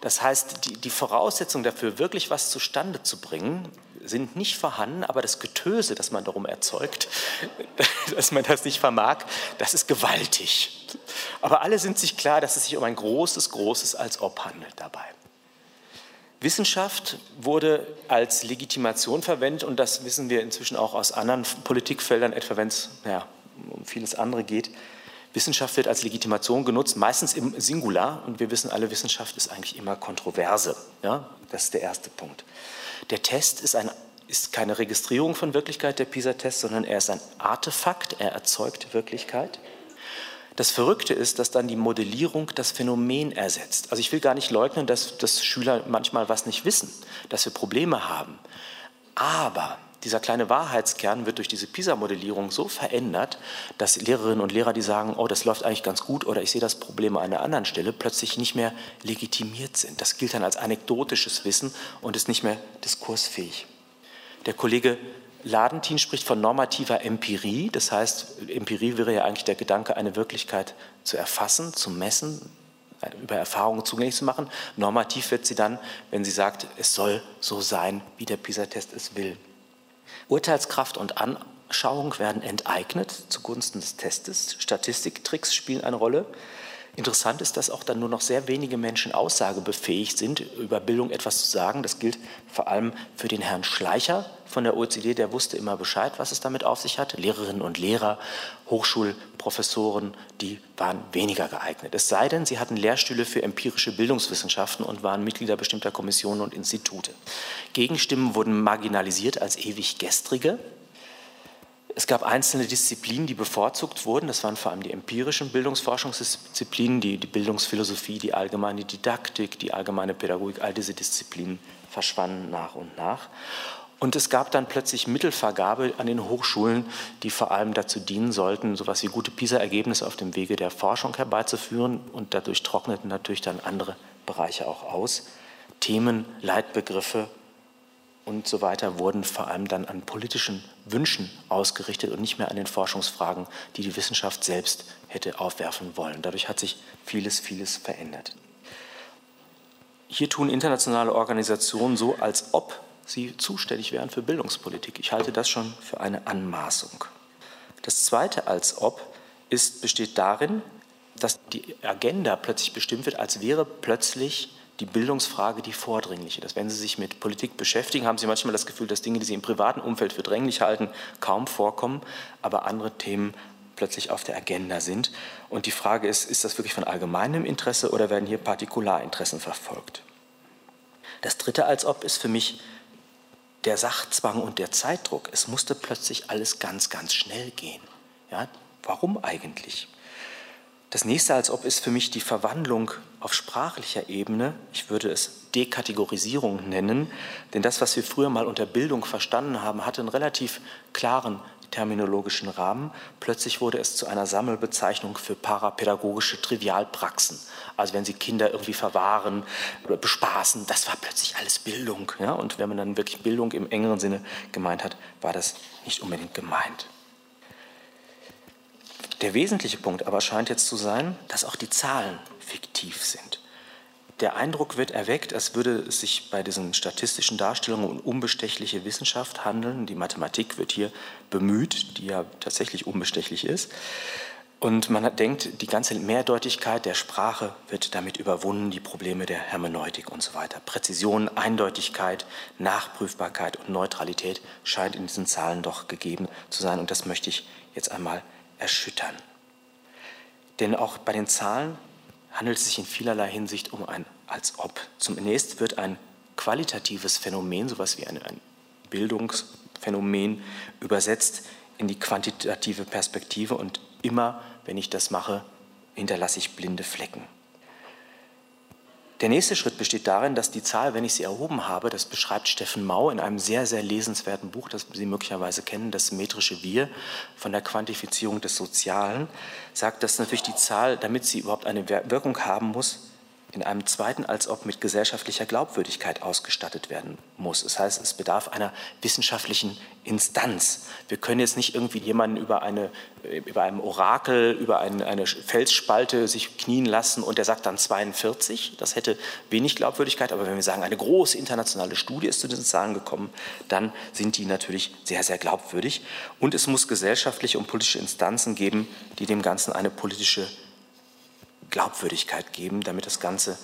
Das heißt, die, die Voraussetzungen dafür, wirklich was zustande zu bringen, sind nicht vorhanden, aber das Getöse, das man darum erzeugt, dass man das nicht vermag, das ist gewaltig. Aber alle sind sich klar, dass es sich um ein großes, großes als ob handelt dabei. Wissenschaft wurde als Legitimation verwendet und das wissen wir inzwischen auch aus anderen Politikfeldern, etwa wenn es ja, um vieles andere geht. Wissenschaft wird als Legitimation genutzt, meistens im Singular und wir wissen alle, Wissenschaft ist eigentlich immer Kontroverse. Ja? Das ist der erste Punkt. Der Test ist, ein, ist keine Registrierung von Wirklichkeit, der PISA-Test, sondern er ist ein Artefakt, er erzeugt Wirklichkeit. Das Verrückte ist, dass dann die Modellierung das Phänomen ersetzt. Also ich will gar nicht leugnen, dass, dass Schüler manchmal was nicht wissen, dass wir Probleme haben. Aber dieser kleine Wahrheitskern wird durch diese PISA-Modellierung so verändert, dass Lehrerinnen und Lehrer, die sagen, oh, das läuft eigentlich ganz gut oder ich sehe das Problem an einer anderen Stelle, plötzlich nicht mehr legitimiert sind. Das gilt dann als anekdotisches Wissen und ist nicht mehr diskursfähig. Der Kollege Ladentin spricht von normativer Empirie, das heißt, Empirie wäre ja eigentlich der Gedanke, eine Wirklichkeit zu erfassen, zu messen, über Erfahrungen zugänglich zu machen. Normativ wird sie dann, wenn sie sagt, es soll so sein, wie der PISA-Test es will. Urteilskraft und Anschauung werden enteignet zugunsten des Testes. Statistiktricks spielen eine Rolle. Interessant ist, dass auch dann nur noch sehr wenige Menschen aussagebefähig sind, über Bildung etwas zu sagen. Das gilt vor allem für den Herrn Schleicher von der OECD, der wusste immer Bescheid, was es damit auf sich hat. Lehrerinnen und Lehrer, Hochschulprofessoren, die waren weniger geeignet. Es sei denn, sie hatten Lehrstühle für empirische Bildungswissenschaften und waren Mitglieder bestimmter Kommissionen und Institute. Gegenstimmen wurden marginalisiert als ewig gestrige. Es gab einzelne Disziplinen, die bevorzugt wurden. Das waren vor allem die empirischen Bildungsforschungsdisziplinen, die, die Bildungsphilosophie, die allgemeine Didaktik, die allgemeine Pädagogik. All diese Disziplinen verschwanden nach und nach. Und es gab dann plötzlich Mittelvergabe an den Hochschulen, die vor allem dazu dienen sollten, so etwas wie gute PISA-Ergebnisse auf dem Wege der Forschung herbeizuführen. Und dadurch trockneten natürlich dann andere Bereiche auch aus. Themen, Leitbegriffe und so weiter wurden vor allem dann an politischen Wünschen ausgerichtet und nicht mehr an den Forschungsfragen, die die Wissenschaft selbst hätte aufwerfen wollen. Dadurch hat sich vieles, vieles verändert. Hier tun internationale Organisationen so, als ob sie zuständig wären für Bildungspolitik. Ich halte das schon für eine Anmaßung. Das Zweite als ob ist, besteht darin, dass die Agenda plötzlich bestimmt wird, als wäre plötzlich die Bildungsfrage die vordringliche. Dass wenn Sie sich mit Politik beschäftigen, haben Sie manchmal das Gefühl, dass Dinge, die Sie im privaten Umfeld für dränglich halten, kaum vorkommen, aber andere Themen plötzlich auf der Agenda sind. Und die Frage ist, ist das wirklich von allgemeinem Interesse oder werden hier Partikularinteressen verfolgt? Das Dritte als ob ist für mich der Sachzwang und der Zeitdruck. Es musste plötzlich alles ganz, ganz schnell gehen. Ja, warum eigentlich? Das nächste als ob ist für mich die Verwandlung auf sprachlicher Ebene. Ich würde es Dekategorisierung nennen, denn das, was wir früher mal unter Bildung verstanden haben, hatte einen relativ klaren terminologischen Rahmen. Plötzlich wurde es zu einer Sammelbezeichnung für parapädagogische Trivialpraxen. Also wenn Sie Kinder irgendwie verwahren oder bespaßen, das war plötzlich alles Bildung. Ja? Und wenn man dann wirklich Bildung im engeren Sinne gemeint hat, war das nicht unbedingt gemeint. Der wesentliche Punkt aber scheint jetzt zu sein, dass auch die Zahlen fiktiv sind. Der Eindruck wird erweckt, als würde es sich bei diesen statistischen Darstellungen um unbestechliche Wissenschaft handeln. Die Mathematik wird hier bemüht, die ja tatsächlich unbestechlich ist. Und man denkt, die ganze Mehrdeutigkeit der Sprache wird damit überwunden, die Probleme der Hermeneutik und so weiter. Präzision, Eindeutigkeit, Nachprüfbarkeit und Neutralität scheint in diesen Zahlen doch gegeben zu sein. Und das möchte ich jetzt einmal erschüttern. Denn auch bei den Zahlen handelt es sich in vielerlei Hinsicht um ein als ob. Zunächst wird ein qualitatives Phänomen, sowas wie ein, ein Bildungsphänomen, übersetzt in die quantitative Perspektive und immer, wenn ich das mache, hinterlasse ich blinde Flecken. Der nächste Schritt besteht darin, dass die Zahl, wenn ich sie erhoben habe, das beschreibt Steffen Mau in einem sehr, sehr lesenswerten Buch, das Sie möglicherweise kennen, das symmetrische Wir von der Quantifizierung des Sozialen, sagt, dass natürlich die Zahl, damit sie überhaupt eine Wirkung haben muss, in einem zweiten als ob mit gesellschaftlicher Glaubwürdigkeit ausgestattet werden muss. Das heißt, es bedarf einer wissenschaftlichen Instanz. Wir können jetzt nicht irgendwie jemanden über, eine, über einem Orakel, über eine, eine Felsspalte sich knien lassen und der sagt dann 42. Das hätte wenig Glaubwürdigkeit. Aber wenn wir sagen, eine große internationale Studie ist zu diesen Zahlen gekommen, dann sind die natürlich sehr, sehr glaubwürdig. Und es muss gesellschaftliche und politische Instanzen geben, die dem Ganzen eine politische Glaubwürdigkeit geben, damit das Ganze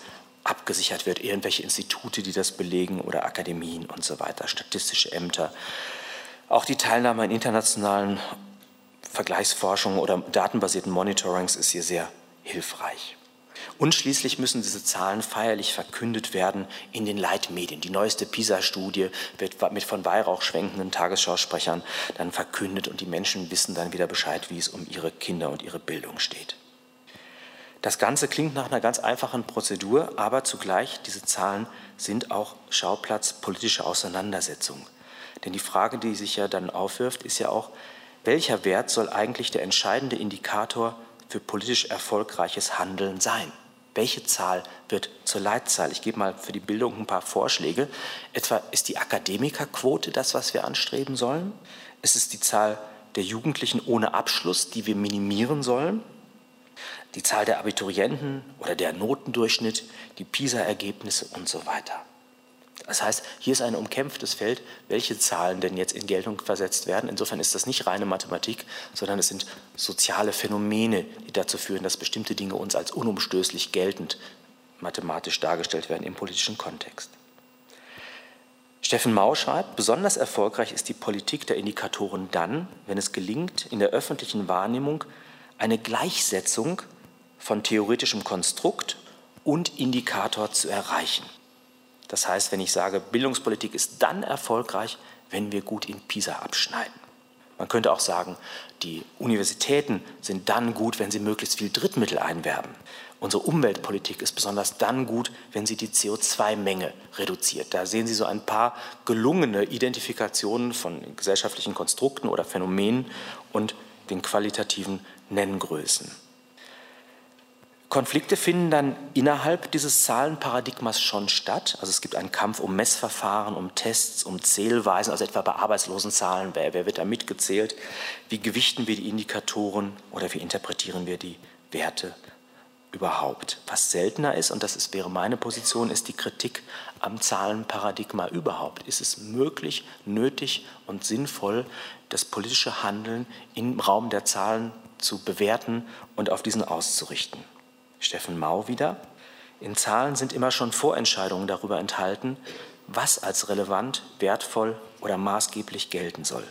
abgesichert wird. Irgendwelche Institute, die das belegen oder Akademien und so weiter, statistische Ämter. Auch die Teilnahme in internationalen Vergleichsforschungen oder datenbasierten Monitorings ist hier sehr hilfreich. Und schließlich müssen diese Zahlen feierlich verkündet werden in den Leitmedien. Die neueste PISA-Studie wird mit von Weihrauch schwenkenden Tagesschausprechern dann verkündet und die Menschen wissen dann wieder Bescheid, wie es um ihre Kinder und ihre Bildung steht. Das Ganze klingt nach einer ganz einfachen Prozedur, aber zugleich, diese Zahlen sind auch Schauplatz politischer Auseinandersetzungen. Denn die Frage, die sich ja dann aufwirft, ist ja auch, welcher Wert soll eigentlich der entscheidende Indikator für politisch erfolgreiches Handeln sein? Welche Zahl wird zur Leitzahl? Ich gebe mal für die Bildung ein paar Vorschläge. Etwa ist die Akademikerquote das, was wir anstreben sollen? Ist es die Zahl der Jugendlichen ohne Abschluss, die wir minimieren sollen? Die Zahl der Abiturienten oder der Notendurchschnitt, die PISA-Ergebnisse und so weiter. Das heißt, hier ist ein umkämpftes Feld, welche Zahlen denn jetzt in Geltung versetzt werden. Insofern ist das nicht reine Mathematik, sondern es sind soziale Phänomene, die dazu führen, dass bestimmte Dinge uns als unumstößlich geltend mathematisch dargestellt werden im politischen Kontext. Steffen Mau schreibt, besonders erfolgreich ist die Politik der Indikatoren dann, wenn es gelingt, in der öffentlichen Wahrnehmung eine Gleichsetzung von theoretischem Konstrukt und Indikator zu erreichen. Das heißt, wenn ich sage, Bildungspolitik ist dann erfolgreich, wenn wir gut in PISA abschneiden. Man könnte auch sagen, die Universitäten sind dann gut, wenn sie möglichst viel Drittmittel einwerben. Unsere Umweltpolitik ist besonders dann gut, wenn sie die CO2-Menge reduziert. Da sehen Sie so ein paar gelungene Identifikationen von gesellschaftlichen Konstrukten oder Phänomenen und den qualitativen Nenngrößen. Konflikte finden dann innerhalb dieses Zahlenparadigmas schon statt. Also es gibt einen Kampf um Messverfahren, um Tests, um Zählweisen, also etwa bei Arbeitslosenzahlen, wer, wer wird da mitgezählt, wie gewichten wir die Indikatoren oder wie interpretieren wir die Werte überhaupt. Was seltener ist, und das ist, wäre meine Position, ist die Kritik am Zahlenparadigma überhaupt. Ist es möglich, nötig und sinnvoll, das politische Handeln im Raum der Zahlen zu bewerten und auf diesen auszurichten? Steffen Mau wieder. In Zahlen sind immer schon Vorentscheidungen darüber enthalten, was als relevant, wertvoll oder maßgeblich gelten soll.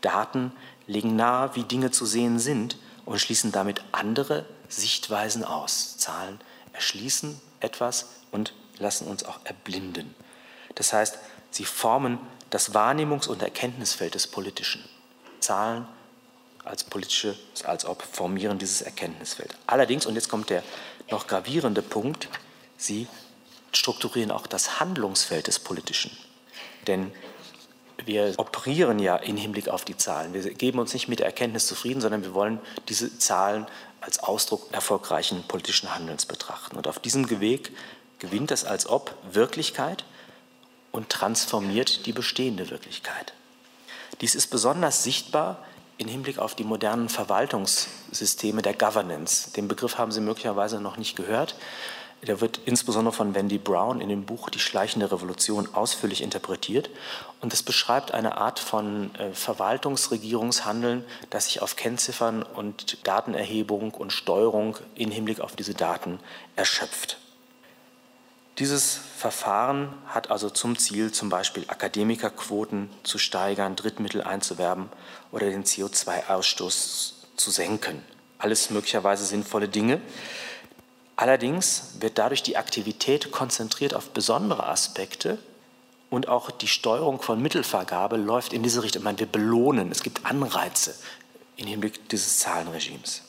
Daten legen nahe, wie Dinge zu sehen sind und schließen damit andere Sichtweisen aus. Zahlen erschließen etwas und lassen uns auch erblinden. Das heißt, sie formen das Wahrnehmungs- und Erkenntnisfeld des Politischen. Zahlen als politische, als ob formieren dieses Erkenntnisfeld. Allerdings, und jetzt kommt der noch gravierende Punkt, sie strukturieren auch das Handlungsfeld des Politischen. Denn wir operieren ja im Hinblick auf die Zahlen. Wir geben uns nicht mit der Erkenntnis zufrieden, sondern wir wollen diese Zahlen als Ausdruck erfolgreichen politischen Handelns betrachten. Und auf diesem Weg gewinnt das als ob Wirklichkeit und transformiert die bestehende Wirklichkeit. Dies ist besonders sichtbar in Hinblick auf die modernen Verwaltungssysteme der Governance. Den Begriff haben Sie möglicherweise noch nicht gehört. Der wird insbesondere von Wendy Brown in dem Buch Die schleichende Revolution ausführlich interpretiert. Und es beschreibt eine Art von äh, Verwaltungsregierungshandeln, das sich auf Kennziffern und Datenerhebung und Steuerung in Hinblick auf diese Daten erschöpft. Dieses Verfahren hat also zum Ziel, zum Beispiel Akademikerquoten zu steigern, Drittmittel einzuwerben oder den CO2-Ausstoß zu senken. Alles möglicherweise sinnvolle Dinge. Allerdings wird dadurch die Aktivität konzentriert auf besondere Aspekte und auch die Steuerung von Mittelvergabe läuft in diese Richtung. Ich meine, wir belohnen, es gibt Anreize, im Hinblick dieses Zahlenregimes.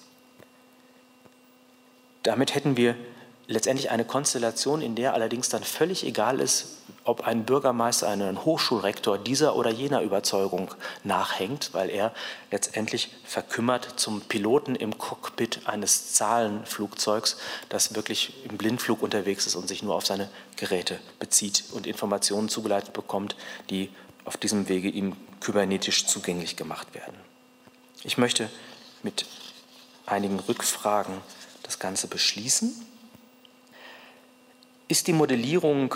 Damit hätten wir letztendlich eine Konstellation, in der allerdings dann völlig egal ist, ob ein Bürgermeister, ein Hochschulrektor dieser oder jener Überzeugung nachhängt, weil er letztendlich verkümmert zum Piloten im Cockpit eines Zahlenflugzeugs, das wirklich im Blindflug unterwegs ist und sich nur auf seine Geräte bezieht und Informationen zugeleitet bekommt, die auf diesem Wege ihm kybernetisch zugänglich gemacht werden. Ich möchte mit einigen Rückfragen das Ganze beschließen. Ist die Modellierung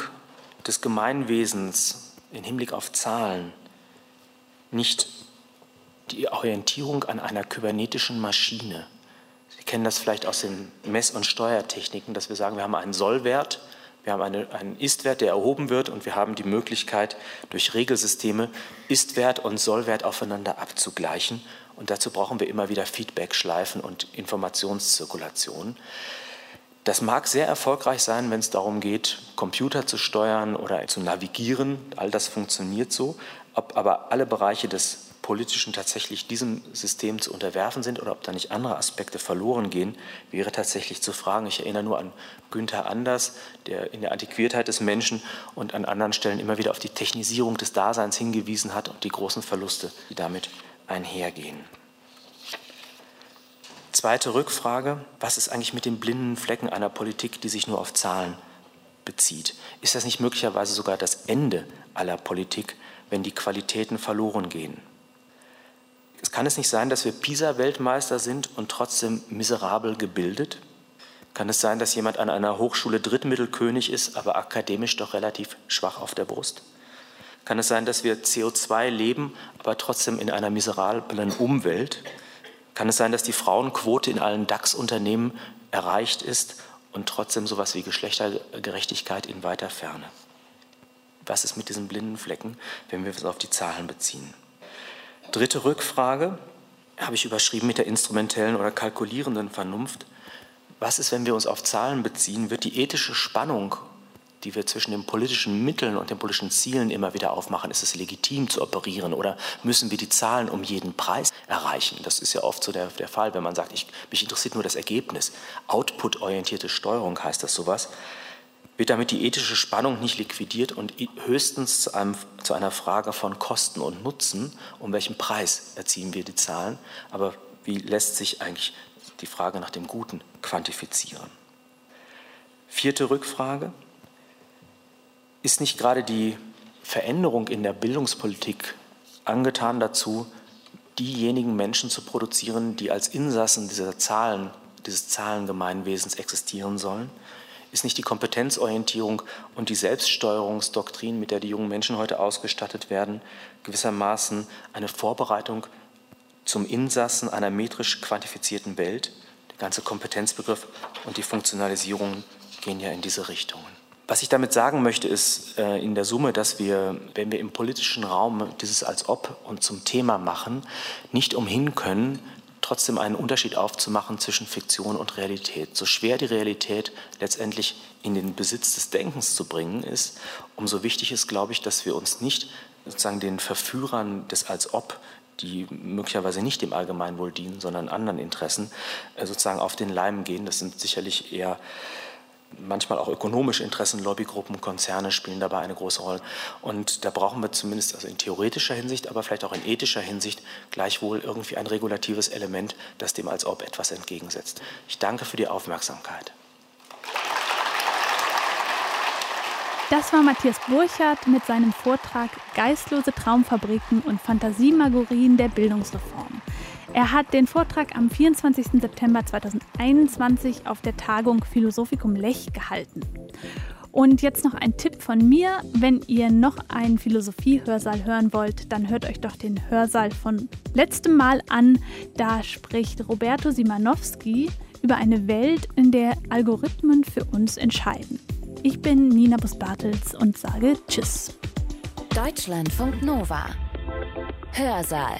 des Gemeinwesens im Hinblick auf Zahlen nicht die Orientierung an einer kybernetischen Maschine? Sie kennen das vielleicht aus den Mess- und Steuertechniken, dass wir sagen, wir haben einen Sollwert, wir haben eine, einen Ist-Wert, der erhoben wird und wir haben die Möglichkeit, durch Regelsysteme Ist-Wert und Sollwert aufeinander abzugleichen. Und dazu brauchen wir immer wieder Feedback-Schleifen und Informationszirkulation. Das mag sehr erfolgreich sein, wenn es darum geht, Computer zu steuern oder zu navigieren. All das funktioniert so. Ob aber alle Bereiche des Politischen tatsächlich diesem System zu unterwerfen sind oder ob da nicht andere Aspekte verloren gehen, wäre tatsächlich zu fragen. Ich erinnere nur an Günther Anders, der in der Antiquiertheit des Menschen und an anderen Stellen immer wieder auf die Technisierung des Daseins hingewiesen hat und die großen Verluste, die damit einhergehen. Zweite Rückfrage, was ist eigentlich mit den blinden Flecken einer Politik, die sich nur auf Zahlen bezieht? Ist das nicht möglicherweise sogar das Ende aller Politik, wenn die Qualitäten verloren gehen? Es kann es nicht sein, dass wir PISA-Weltmeister sind und trotzdem miserabel gebildet? Kann es sein, dass jemand an einer Hochschule Drittmittelkönig ist, aber akademisch doch relativ schwach auf der Brust? Kann es sein, dass wir CO2 leben, aber trotzdem in einer miserablen Umwelt? Kann es sein, dass die Frauenquote in allen DAX-Unternehmen erreicht ist und trotzdem sowas wie Geschlechtergerechtigkeit in weiter Ferne? Was ist mit diesen blinden Flecken, wenn wir es auf die Zahlen beziehen? Dritte Rückfrage habe ich überschrieben mit der instrumentellen oder kalkulierenden Vernunft. Was ist, wenn wir uns auf Zahlen beziehen? Wird die ethische Spannung die wir zwischen den politischen Mitteln und den politischen Zielen immer wieder aufmachen. Ist es legitim zu operieren oder müssen wir die Zahlen um jeden Preis erreichen? Das ist ja oft so der, der Fall, wenn man sagt, ich, mich interessiert nur das Ergebnis. Output-orientierte Steuerung heißt das sowas. Wird damit die ethische Spannung nicht liquidiert und höchstens zu, einem, zu einer Frage von Kosten und Nutzen, um welchen Preis erziehen wir die Zahlen, aber wie lässt sich eigentlich die Frage nach dem Guten quantifizieren? Vierte Rückfrage. Ist nicht gerade die Veränderung in der Bildungspolitik angetan dazu, diejenigen Menschen zu produzieren, die als Insassen dieser Zahlen, dieses Zahlengemeinwesens existieren sollen? Ist nicht die Kompetenzorientierung und die Selbststeuerungsdoktrin, mit der die jungen Menschen heute ausgestattet werden, gewissermaßen eine Vorbereitung zum Insassen einer metrisch quantifizierten Welt? Der ganze Kompetenzbegriff und die Funktionalisierung gehen ja in diese Richtungen. Was ich damit sagen möchte, ist äh, in der Summe, dass wir, wenn wir im politischen Raum dieses als ob und zum Thema machen, nicht umhin können, trotzdem einen Unterschied aufzumachen zwischen Fiktion und Realität. So schwer die Realität letztendlich in den Besitz des Denkens zu bringen ist, umso wichtig ist, glaube ich, dass wir uns nicht sozusagen den Verführern des als ob die möglicherweise nicht dem Allgemeinwohl dienen, sondern anderen Interessen, äh, sozusagen auf den Leim gehen. Das sind sicherlich eher manchmal auch ökonomische Interessen, Lobbygruppen, Konzerne spielen dabei eine große Rolle. Und da brauchen wir zumindest also in theoretischer Hinsicht, aber vielleicht auch in ethischer Hinsicht gleichwohl irgendwie ein regulatives Element, das dem als ob etwas entgegensetzt. Ich danke für die Aufmerksamkeit. Das war Matthias Burchardt mit seinem Vortrag Geistlose Traumfabriken und Fantasiemagorien der Bildungsreform. Er hat den Vortrag am 24. September 2021 auf der Tagung Philosophikum Lech gehalten. Und jetzt noch ein Tipp von mir. Wenn ihr noch einen Philosophie-Hörsaal hören wollt, dann hört euch doch den Hörsaal von letztem Mal an. Da spricht Roberto Simanowski über eine Welt, in der Algorithmen für uns entscheiden. Ich bin Nina Bus-Bartels und sage Tschüss. Deutschlandfunk Nova. Hörsaal.